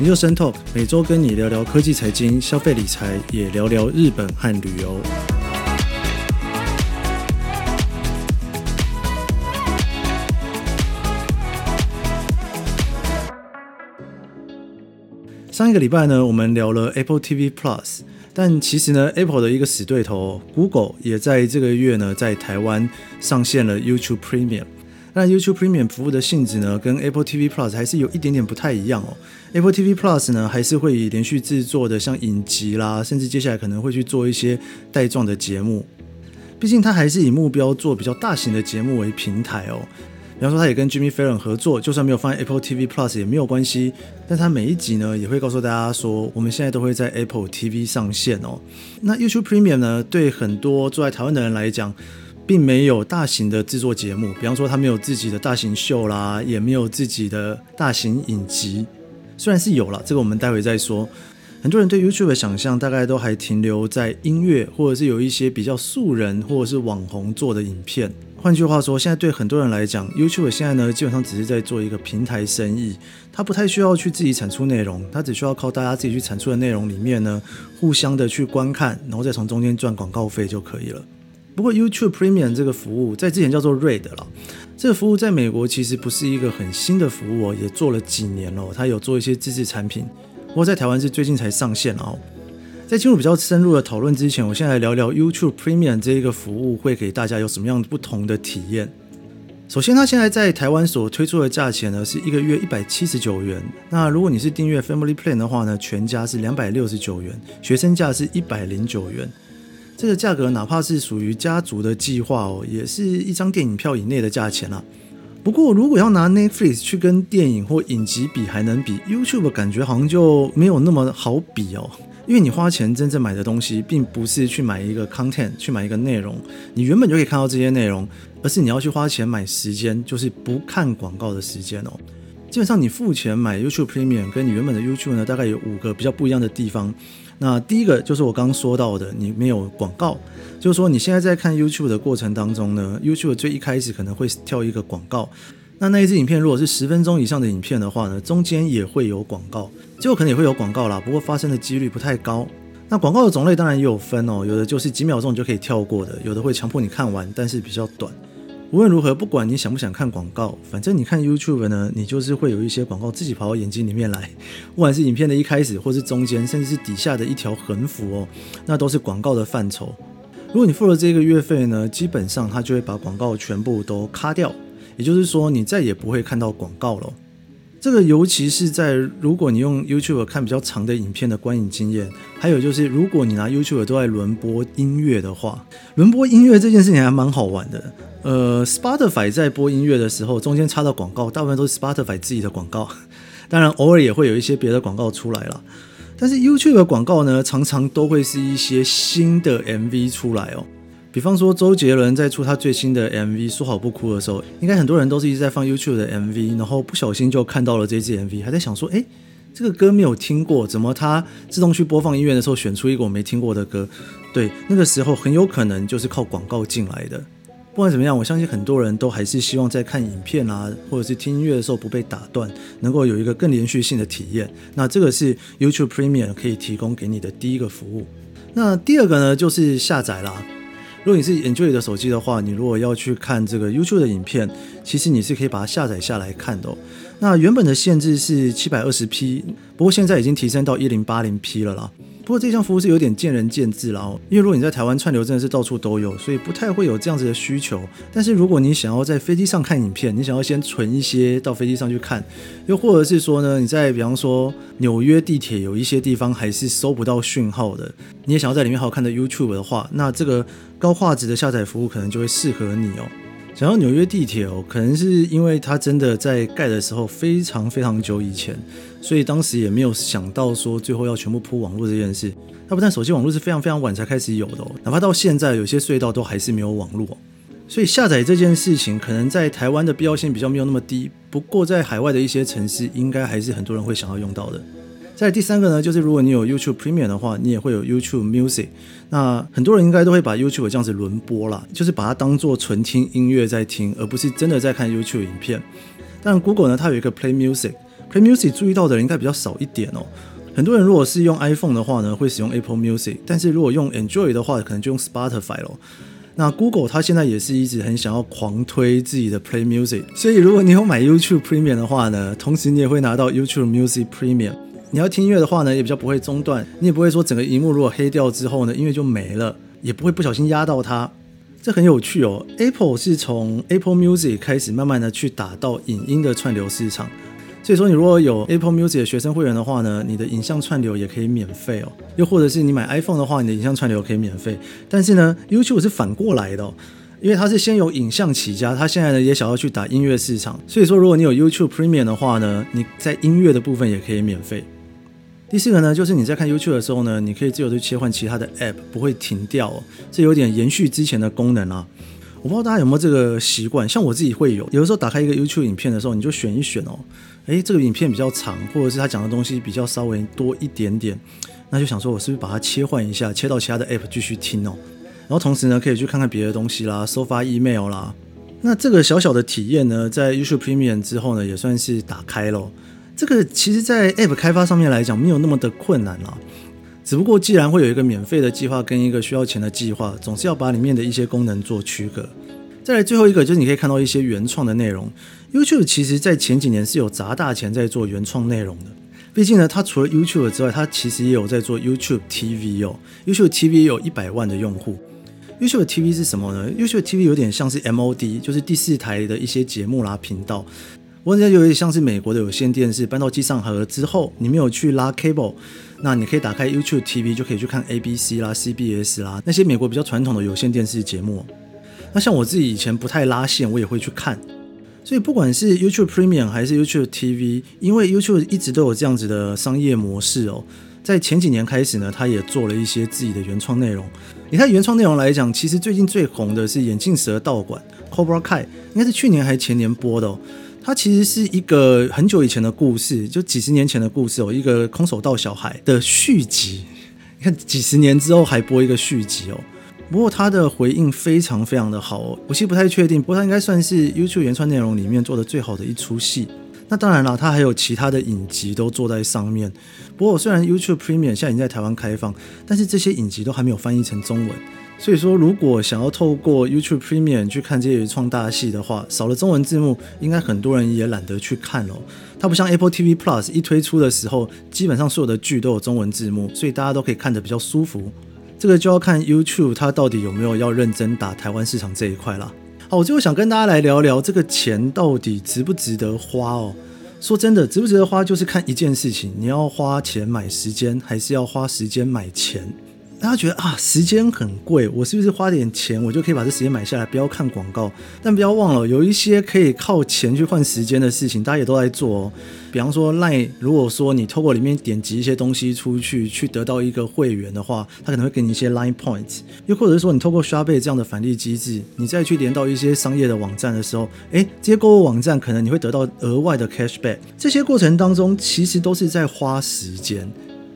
研究生 Talk 每周跟你聊聊科技、财经、消费、理财，也聊聊日本和旅游。上一个礼拜呢，我们聊了 Apple TV Plus，但其实呢，Apple 的一个死对头 Google 也在这个月呢，在台湾上线了 YouTube Premium。那 YouTube Premium 服务的性质呢，跟 Apple TV Plus 还是有一点点不太一样哦。Apple TV Plus 呢，还是会以连续制作的像影集啦，甚至接下来可能会去做一些带状的节目。毕竟它还是以目标做比较大型的节目为平台哦。比方说，它也跟 Jimmy Fallon 合作，就算没有放在 Apple TV Plus 也没有关系。但它每一集呢，也会告诉大家说，我们现在都会在 Apple TV 上线哦。那 YouTube Premium 呢，对很多住在台湾的人来讲，并没有大型的制作节目，比方说他没有自己的大型秀啦，也没有自己的大型影集。虽然是有了，这个我们待会再说。很多人对 YouTube 的想象大概都还停留在音乐，或者是有一些比较素人或者是网红做的影片。换句话说，现在对很多人来讲，YouTube 现在呢基本上只是在做一个平台生意，它不太需要去自己产出内容，它只需要靠大家自己去产出的内容里面呢，互相的去观看，然后再从中间赚广告费就可以了。不过，YouTube Premium 这个服务在之前叫做 Red 了。这个服务在美国其实不是一个很新的服务哦，也做了几年了。它有做一些自制产品，不过在台湾是最近才上线哦。在进入比较深入的讨论之前，我先来聊聊 YouTube Premium 这一个服务会给大家有什么样不同的体验。首先，它现在在台湾所推出的价钱呢是一个月一百七十九元。那如果你是订阅 Family Plan 的话呢，全家是两百六十九元，学生价是一百零九元。这个价格哪怕是属于家族的计划哦，也是一张电影票以内的价钱啦。不过如果要拿 Netflix 去跟电影或影集比，还能比 YouTube 感觉好像就没有那么好比哦。因为你花钱真正买的东西，并不是去买一个 content，去买一个内容，你原本就可以看到这些内容，而是你要去花钱买时间，就是不看广告的时间哦。基本上你付钱买 YouTube Premium，跟你原本的 YouTube 呢，大概有五个比较不一样的地方。那第一个就是我刚刚说到的，你没有广告，就是说你现在在看 YouTube 的过程当中呢，YouTube 最一开始可能会跳一个广告，那那一支影片如果是十分钟以上的影片的话呢，中间也会有广告，最后可能也会有广告啦，不过发生的几率不太高。那广告的种类当然也有分哦，有的就是几秒钟你就可以跳过的，有的会强迫你看完，但是比较短。无论如何，不管你想不想看广告，反正你看 YouTube 呢，你就是会有一些广告自己跑到眼睛里面来。不管是影片的一开始，或是中间，甚至是底下的一条横幅哦，那都是广告的范畴。如果你付了这个月费呢，基本上它就会把广告全部都卡掉，也就是说你再也不会看到广告了。这个尤其是在如果你用 YouTube 看比较长的影片的观影经验，还有就是如果你拿 YouTube 都在轮播音乐的话，轮播音乐这件事情还蛮好玩的。呃，Spotify 在播音乐的时候，中间插到广告，大部分都是 Spotify 自己的广告，当然偶尔也会有一些别的广告出来了。但是 YouTube 的广告呢，常常都会是一些新的 MV 出来哦。比方说，周杰伦在出他最新的 MV《说好不哭》的时候，应该很多人都是一直在放 YouTube 的 MV，然后不小心就看到了这支 MV，还在想说，诶，这个歌没有听过，怎么它自动去播放音乐的时候选出一个我没听过的歌？对，那个时候很有可能就是靠广告进来的。不管怎么样，我相信很多人都还是希望在看影片啊，或者是听音乐的时候不被打断，能够有一个更连续性的体验。那这个是 YouTube Premium 可以提供给你的第一个服务。那第二个呢，就是下载啦。如果你是 Android 的手机的话，你如果要去看这个 YouTube 的影片，其实你是可以把它下载下来看的。那原本的限制是七百二十 P，不过现在已经提升到一零八零 P 了啦。不过这项服务是有点见仁见智啦，因为如果你在台湾串流真的是到处都有，所以不太会有这样子的需求。但是如果你想要在飞机上看影片，你想要先存一些到飞机上去看，又或者是说呢，你在比方说纽约地铁有一些地方还是收不到讯号的，你也想要在里面好好看的 YouTube 的话，那这个高画质的下载服务可能就会适合你哦。想要纽约地铁哦，可能是因为它真的在盖的时候非常非常久以前，所以当时也没有想到说最后要全部铺网络这件事。它不但手机网络是非常非常晚才开始有的哦，哪怕到现在有些隧道都还是没有网络。所以下载这件事情可能在台湾的必要性比较没有那么低，不过在海外的一些城市应该还是很多人会想要用到的。再第三个呢，就是如果你有 YouTube Premium 的话，你也会有 YouTube Music。那很多人应该都会把 YouTube 这样子轮播啦，就是把它当做纯听音乐在听，而不是真的在看 YouTube 影片。但 Google 呢，它有一个 Play Music。Play Music 注意到的人应该比较少一点哦。很多人如果是用 iPhone 的话呢，会使用 Apple Music，但是如果用 Android 的话，可能就用 Spotify 咯。那 Google 它现在也是一直很想要狂推自己的 Play Music，所以如果你有买 YouTube Premium 的话呢，同时你也会拿到 YouTube Music Premium。你要听音乐的话呢，也比较不会中断，你也不会说整个荧幕如果黑掉之后呢，音乐就没了，也不会不小心压到它。这很有趣哦。Apple 是从 Apple Music 开始慢慢的去打到影音的串流市场。所以说，你如果有 Apple Music 的学生会员的话呢，你的影像串流也可以免费哦。又或者是你买 iPhone 的话，你的影像串流可以免费。但是呢，YouTube 是反过来的哦，因为它是先有影像起家，它现在呢也想要去打音乐市场。所以说，如果你有 YouTube Premium 的话呢，你在音乐的部分也可以免费。第四个呢，就是你在看 YouTube 的时候呢，你可以自由的切换其他的 App，不会停掉哦。这有点延续之前的功能啊。我不知道大家有没有这个习惯，像我自己会有，有的时候打开一个 YouTube 影片的时候，你就选一选哦。诶，这个影片比较长，或者是他讲的东西比较稍微多一点点，那就想说，我是不是把它切换一下，切到其他的 app 继续听哦。然后同时呢，可以去看看别的东西啦，收发 email 啦。那这个小小的体验呢，在 YouTube Premium 之后呢，也算是打开咯。这个其实，在 app 开发上面来讲，没有那么的困难啦。只不过，既然会有一个免费的计划跟一个需要钱的计划，总是要把里面的一些功能做区隔。再来最后一个，就是你可以看到一些原创的内容。YouTube 其实在前几年是有砸大钱在做原创内容的。毕竟呢，它除了 YouTube 之外，它其实也有在做 YouTube TV 哦。YouTube TV 有一百万的用户。YouTube TV 是什么呢？YouTube TV 有点像是 MOD，就是第四台的一些节目啦频道。我觉得有点像是美国的有线电视搬到机上盒之后，你没有去拉 cable，那你可以打开 YouTube TV 就可以去看 ABC 啦、CBS 啦那些美国比较传统的有线电视节目。那像我自己以前不太拉线，我也会去看。所以不管是 YouTube Premium 还是 YouTube TV，因为 YouTube 一直都有这样子的商业模式哦。在前几年开始呢，他也做了一些自己的原创内容。你看原创内容来讲，其实最近最红的是眼镜蛇道馆 Cobra Kai，应该是去年还是前年播的哦。它其实是一个很久以前的故事，就几十年前的故事哦，一个空手道小孩的续集。你看几十年之后还播一个续集哦。不过他的回应非常非常的好哦，我其实不太确定，不过他应该算是 YouTube 原创内容里面做的最好的一出戏。那当然了，他还有其他的影集都做在上面。不过虽然 YouTube Premium 现在已经在台湾开放，但是这些影集都还没有翻译成中文。所以说，如果想要透过 YouTube Premium 去看这些原创大戏的话，少了中文字幕，应该很多人也懒得去看哦。它不像 Apple TV Plus 一推出的时候，基本上所有的剧都有中文字幕，所以大家都可以看得比较舒服。这个就要看 YouTube 它到底有没有要认真打台湾市场这一块啦。好，我最后想跟大家来聊聊这个钱到底值不值得花哦。说真的，值不值得花就是看一件事情，你要花钱买时间，还是要花时间买钱。大家觉得啊，时间很贵，我是不是花点钱，我就可以把这时间买下来，不要看广告？但不要忘了，有一些可以靠钱去换时间的事情，大家也都在做哦。比方说赖如果说你透过里面点击一些东西出去，去得到一个会员的话，他可能会给你一些 LINE Points。又或者是说，你透过刷贝这样的返利机制，你再去连到一些商业的网站的时候，诶，这些购物网站可能你会得到额外的 Cashback。这些过程当中，其实都是在花时间。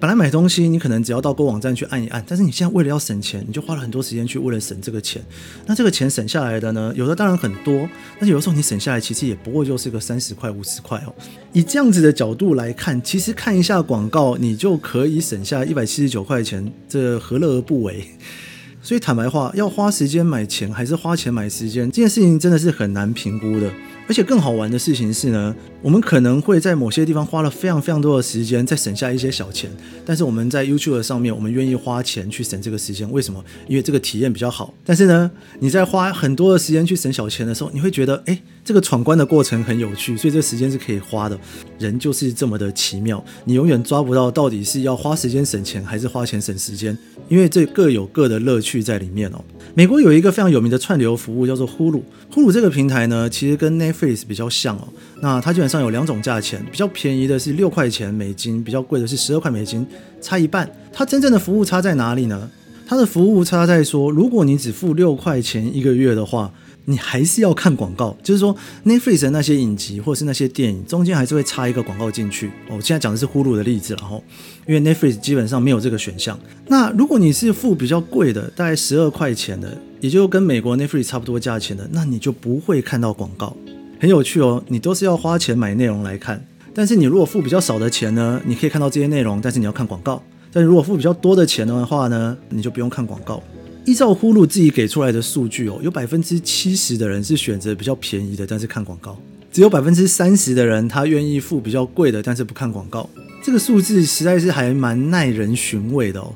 本来买东西，你可能只要到购物网站去按一按，但是你现在为了要省钱，你就花了很多时间去为了省这个钱。那这个钱省下来的呢？有的当然很多，但是有的时候你省下来其实也不过就是个三十块、五十块哦。以这样子的角度来看，其实看一下广告，你就可以省下一百七十九块钱，这何乐而不为？所以坦白话，要花时间买钱，还是花钱买时间，这件事情真的是很难评估的。而且更好玩的事情是呢，我们可能会在某些地方花了非常非常多的时间，再省下一些小钱。但是我们在 YouTube 上面，我们愿意花钱去省这个时间，为什么？因为这个体验比较好。但是呢，你在花很多的时间去省小钱的时候，你会觉得，诶，这个闯关的过程很有趣，所以这时间是可以花的。人就是这么的奇妙，你永远抓不到到底是要花时间省钱，还是花钱省时间，因为这各有各的乐趣在里面哦。美国有一个非常有名的串流服务叫做 Hulu。Hulu 这个平台呢，其实跟 Netflix 比较像哦。那它基本上有两种价钱，比较便宜的是六块钱美金，比较贵的是十二块美金，差一半。它真正的服务差在哪里呢？它的服务差在说，如果你只付六块钱一个月的话。你还是要看广告，就是说 Netflix 的那些影集或是那些电影中间还是会插一个广告进去。我、现在讲的是 Hulu 的例子，然后因为 Netflix 基本上没有这个选项。那如果你是付比较贵的，大概十二块钱的，也就跟美国 Netflix 差不多价钱的，那你就不会看到广告。很有趣哦，你都是要花钱买内容来看。但是你如果付比较少的钱呢，你可以看到这些内容，但是你要看广告。但如果付比较多的钱的话呢，你就不用看广告。依照呼噜自己给出来的数据哦，有百分之七十的人是选择比较便宜的，但是看广告；只有百分之三十的人他愿意付比较贵的，但是不看广告。这个数字实在是还蛮耐人寻味的哦。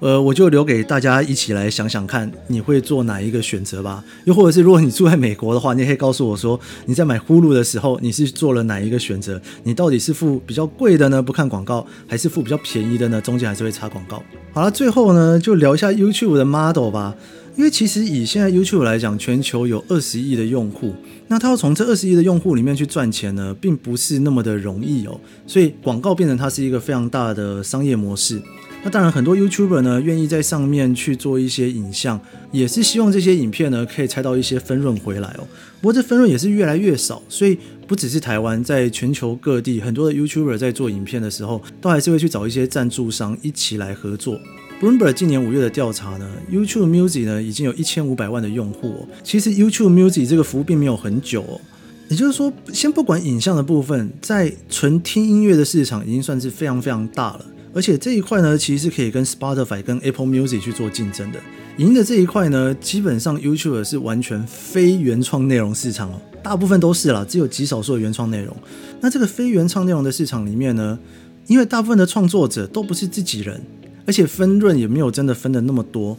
呃，我就留给大家一起来想想看，你会做哪一个选择吧？又或者是如果你住在美国的话，你也可以告诉我说，你在买呼噜的时候，你是做了哪一个选择？你到底是付比较贵的呢，不看广告，还是付比较便宜的呢？中间还是会插广告。好了，最后呢，就聊一下 YouTube 的 model 吧。因为其实以现在 YouTube 来讲，全球有二十亿的用户，那他要从这二十亿的用户里面去赚钱呢，并不是那么的容易哦。所以广告变成它是一个非常大的商业模式。那当然，很多 YouTuber 呢，愿意在上面去做一些影像，也是希望这些影片呢可以拆到一些分润回来哦。不过这分润也是越来越少，所以不只是台湾，在全球各地，很多的 YouTuber 在做影片的时候，都还是会去找一些赞助商一起来合作。Bloomberg 今年五月的调查呢，YouTube Music 呢已经有一千五百万的用户哦。其实 YouTube Music 这个服务并没有很久哦，也就是说，先不管影像的部分，在纯听音乐的市场已经算是非常非常大了。而且这一块呢，其实是可以跟 Spotify、跟 Apple Music 去做竞争的。影音的这一块呢，基本上 YouTube 是完全非原创内容市场哦，大部分都是啦，只有极少数的原创内容。那这个非原创内容的市场里面呢，因为大部分的创作者都不是自己人，而且分润也没有真的分的那么多。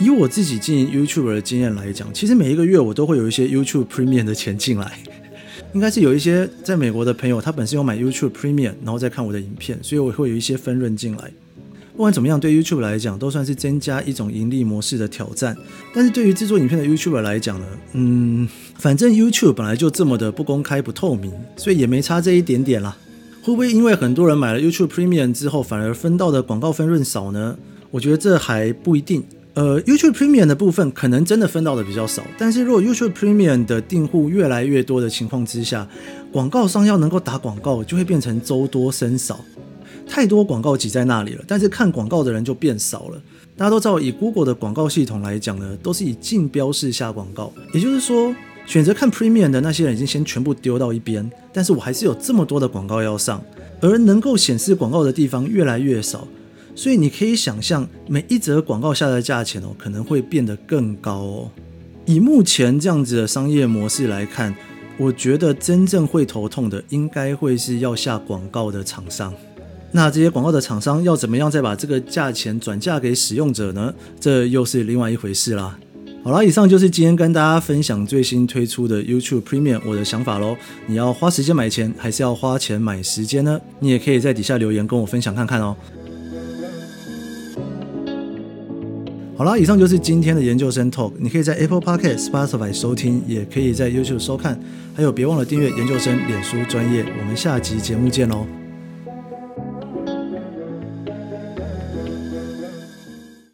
以我自己经营 YouTube 的经验来讲，其实每一个月我都会有一些 YouTube Premium 的钱进来。应该是有一些在美国的朋友，他本身有买 YouTube Premium，然后再看我的影片，所以我会有一些分润进来。不管怎么样，对 YouTube 来讲，都算是增加一种盈利模式的挑战。但是对于制作影片的 YouTuber 来讲呢，嗯，反正 YouTube 本来就这么的不公开、不透明，所以也没差这一点点啦。会不会因为很多人买了 YouTube Premium 之后，反而分到的广告分润少呢？我觉得这还不一定。呃，YouTube Premium 的部分可能真的分到的比较少，但是如果 YouTube Premium 的订户越来越多的情况之下，广告商要能够打广告就会变成粥多僧少，太多广告挤在那里了，但是看广告的人就变少了。大家都知道，以 Google 的广告系统来讲呢，都是以竞标式下广告，也就是说，选择看 Premium 的那些人已经先全部丢到一边，但是我还是有这么多的广告要上，而能够显示广告的地方越来越少。所以你可以想象，每一则广告下的价钱哦，可能会变得更高哦。以目前这样子的商业模式来看，我觉得真正会头痛的，应该会是要下广告的厂商。那这些广告的厂商要怎么样再把这个价钱转嫁给使用者呢？这又是另外一回事啦。好啦，以上就是今天跟大家分享最新推出的 YouTube Premium 我的想法喽。你要花时间买钱，还是要花钱买时间呢？你也可以在底下留言跟我分享看看哦。好啦，以上就是今天的研究生 Talk。你可以在 Apple Podcast、Spotify 收听，也可以在 YouTube 收看。还有，别忘了订阅研究生脸书专业。我们下集节目见喽！